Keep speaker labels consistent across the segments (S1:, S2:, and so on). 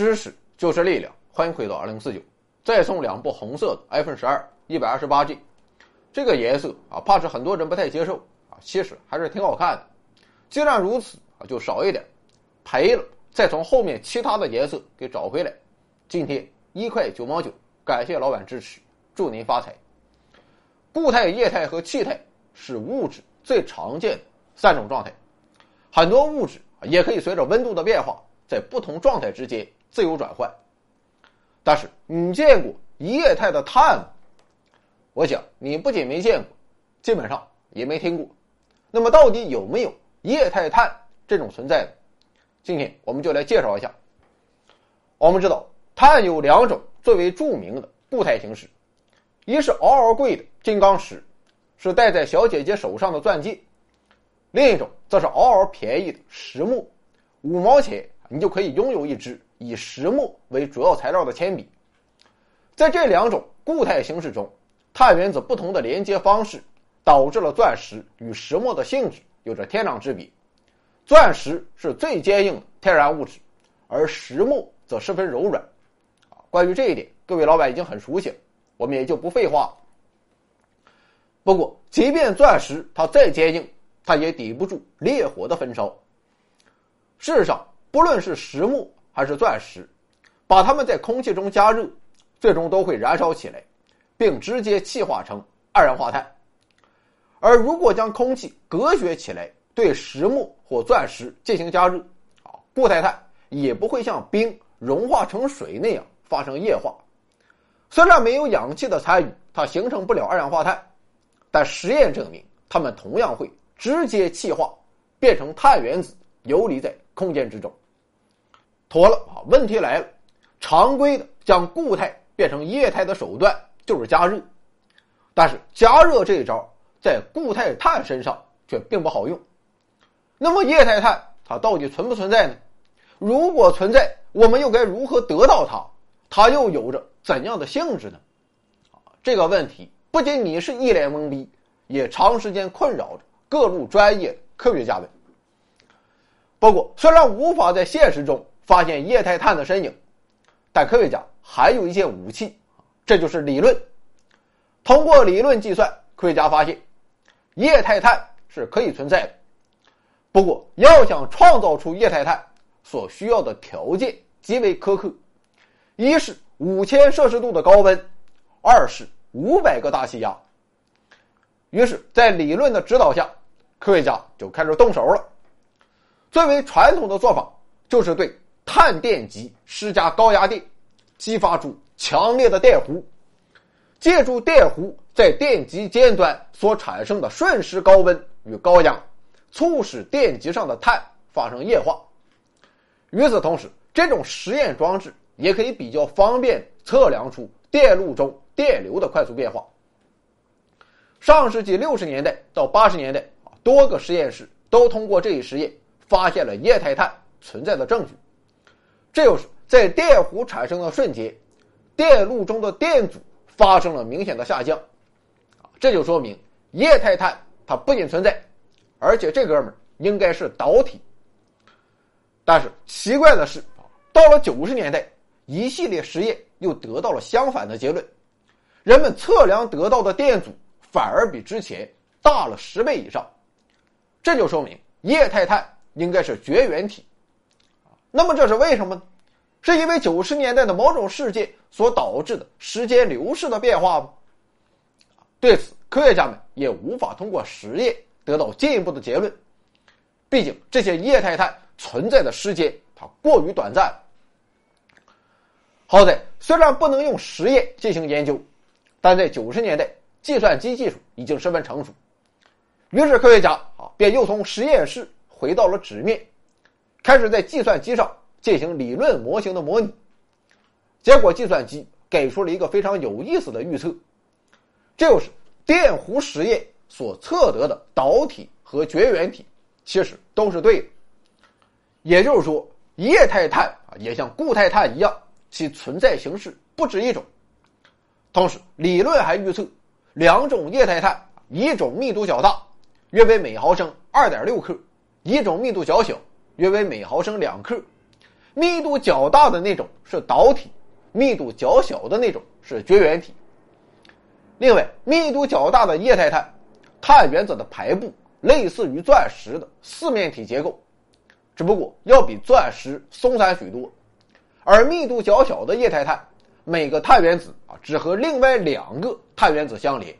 S1: 知识就是力量，欢迎回到二零四九。再送两部红色的 iPhone 十二，一百二十八 G。这个颜色啊，怕是很多人不太接受啊，其实还是挺好看的。既然如此啊，就少一点，赔了再从后面其他的颜色给找回来。今天一块九毛九，感谢老板支持，祝您发财。固态、液态和气态是物质最常见的三种状态，很多物质也可以随着温度的变化，在不同状态之间自由转换。但是你见过液态的碳吗？我想你不仅没见过，基本上也没听过。那么到底有没有液态碳这种存在呢？今天我们就来介绍一下。我们知道碳有两种最为著名的固态形式，一是嗷嗷贵的金刚石，是戴在小姐姐手上的钻戒；另一种则是嗷嗷便宜的石墨，五毛钱你就可以拥有一支以石墨为主要材料的铅笔。在这两种固态形式中，碳原子不同的连接方式，导致了钻石与石墨的性质有着天壤之别。钻石是最坚硬的天然物质，而石墨则十分柔软。啊，关于这一点，各位老板已经很熟悉了，我们也就不废话。不过，即便钻石它再坚硬，它也抵不住烈火的焚烧。事实上，不论是石墨还是钻石，把它们在空气中加热，最终都会燃烧起来。并直接气化成二氧化碳，而如果将空气隔绝起来，对石墨或钻石进行加热，啊，固态碳也不会像冰融化成水那样发生液化。虽然没有氧气的参与，它形成不了二氧化碳，但实验证明它们同样会直接气化，变成碳原子游离在空间之中。妥了啊，问题来了，常规的将固态变成液态的手段。就是加热，但是加热这一招在固态碳身上却并不好用。那么液态碳它到底存不存在呢？如果存在，我们又该如何得到它？它又有着怎样的性质呢？这个问题不仅你是一脸懵逼，也长时间困扰着各路专业科学家们。不过，虽然无法在现实中发现液态碳的身影，但科学家还有一件武器。这就是理论。通过理论计算，科学家发现，液态碳是可以存在的。不过，要想创造出液态碳，所需要的条件极为苛刻：一是五千摄氏度的高温，二是五百个大气压。于是，在理论的指导下，科学家就开始动手了。最为传统的做法，就是对碳电极施加高压电，激发出。强烈的电弧，借助电弧在电极尖端所产生的瞬时高温与高压，促使电极上的碳发生液化。与此同时，这种实验装置也可以比较方便测量出电路中电流的快速变化。上世纪六十年代到八十年代，多个实验室都通过这一实验发现了液态碳存在的证据。这就是在电弧产生的瞬间。电路中的电阻发生了明显的下降，啊，这就说明液态碳它不仅存在，而且这哥们儿应该是导体。但是奇怪的是，到了九十年代，一系列实验又得到了相反的结论，人们测量得到的电阻反而比之前大了十倍以上，这就说明液态碳应该是绝缘体。那么这是为什么呢？是因为九十年代的某种事件所导致的时间流逝的变化吗？对此，科学家们也无法通过实验得到进一步的结论。毕竟，这些液态碳存在的时间它过于短暂。好在，虽然不能用实验进行研究，但在九十年代，计算机技术已经十分成熟。于是，科学家啊便又从实验室回到了纸面，开始在计算机上。进行理论模型的模拟，结果计算机给出了一个非常有意思的预测，这就是电弧实验所测得的导体和绝缘体其实都是对的。也就是说，液态碳啊也像固态碳一样，其存在形式不止一种。同时，理论还预测，两种液态碳，一种密度较大，约为每毫升二点六克，一种密度较小，约为每毫升两克；密度较大的那种是导体，密度较小的那种是绝缘体。另外，密度较大的液态碳，碳原子的排布类似于钻石的四面体结构，只不过要比钻石松散许多；而密度较小的液态碳，每个碳原子啊只和另外两个碳原子相连，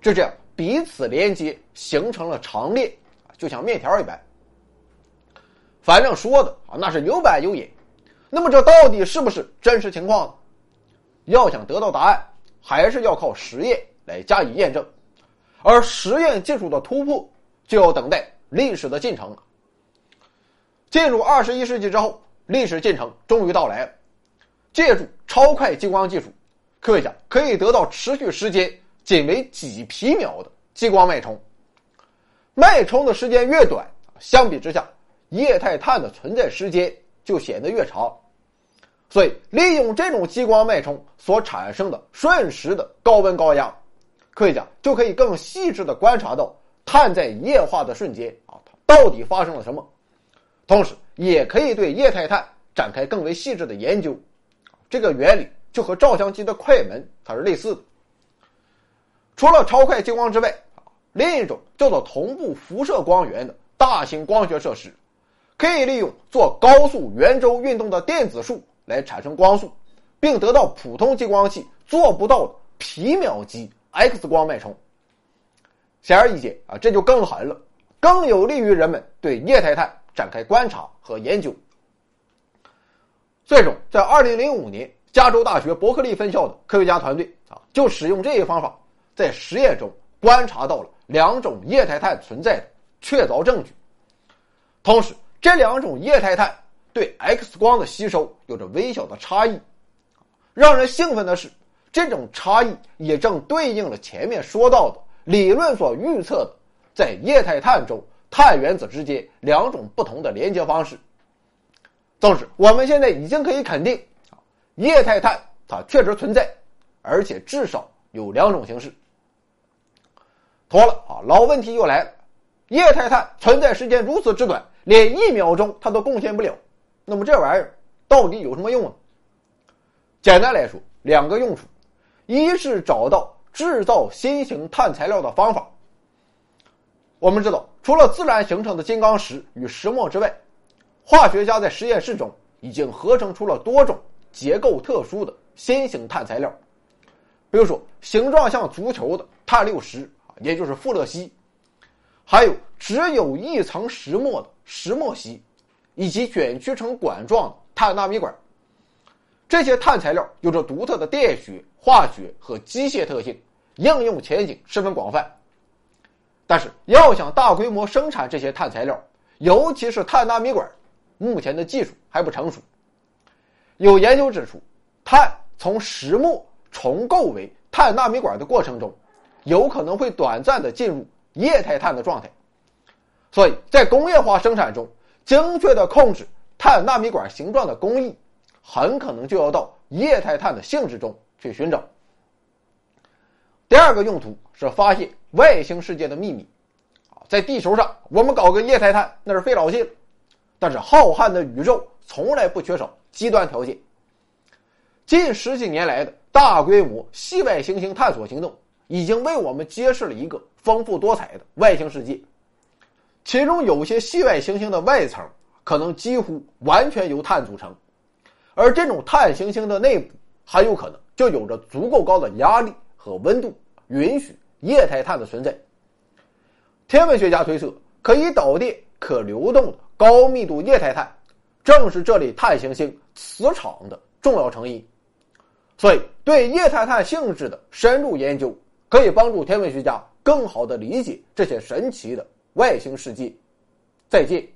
S1: 就这样彼此连接形成了长链，就像面条一般。反正说的啊那是有板有眼，那么这到底是不是真实情况呢？要想得到答案。还是要靠实验来加以验证，而实验技术的突破就要等待历史的进程了。进入二十一世纪之后，历史进程终于到来了。借助超快激光技术，科学家可以得到持续时间仅为几皮秒的激光脉冲。脉冲的时间越短，相比之下，液态碳的存在时间就显得越长。所以，利用这种激光脉冲所产生的瞬时的高温高压，科学家就可以更细致的观察到碳在液化的瞬间啊，它到底发生了什么。同时，也可以对液态碳展开更为细致的研究。这个原理就和照相机的快门它是类似的。除了超快激光之外，另一种叫做同步辐射光源的大型光学设施，可以利用做高速圆周运动的电子束。来产生光速，并得到普通激光器做不到的皮秒级 X 光脉冲。显而易见啊，这就更狠了，更有利于人们对液态碳展开观察和研究。最终，在二零零五年，加州大学伯克利分校的科学家团队啊，就使用这一方法，在实验中观察到了两种液态碳存在的确凿证据。同时，这两种液态碳。对 X 光的吸收有着微小的差异，让人兴奋的是，这种差异也正对应了前面说到的理论所预测的，在液态碳中碳原子之间两种不同的连接方式。总之，我们现在已经可以肯定，啊，液态碳它确实存在，而且至少有两种形式。妥了啊，老问题又来了，液态碳存在时间如此之短，连一秒钟它都贡献不了。那么这玩意儿到底有什么用呢？简单来说，两个用处：一是找到制造新型碳材料的方法。我们知道，除了自然形成的金刚石与石墨之外，化学家在实验室中已经合成出了多种结构特殊的新型碳材料，比如说形状像足球的碳六十也就是富勒烯，还有只有一层石墨的石墨烯。以及卷曲成管状的碳纳米管，这些碳材料有着独特的电学、化学和机械特性，应用前景十分广泛。但是，要想大规模生产这些碳材料，尤其是碳纳米管，目前的技术还不成熟。有研究指出，碳从石墨重构为碳纳米管的过程中，有可能会短暂的进入液态碳的状态，所以在工业化生产中。精确的控制碳纳米管形状的工艺，很可能就要到液态碳的性质中去寻找。第二个用途是发现外星世界的秘密。在地球上，我们搞个液态碳那是费老劲了。但是浩瀚的宇宙从来不缺少极端条件。近十几年来的大规模系外行星探索行动，已经为我们揭示了一个丰富多彩的外星世界。其中有些系外行星的外层可能几乎完全由碳组成，而这种碳行星的内部很有可能就有着足够高的压力和温度，允许液态碳的存在。天文学家推测，可以导电、可流动的高密度液态碳，正是这类碳行星磁场的重要成因。所以，对液态碳性质的深入研究，可以帮助天文学家更好地理解这些神奇的。外星世界，再见。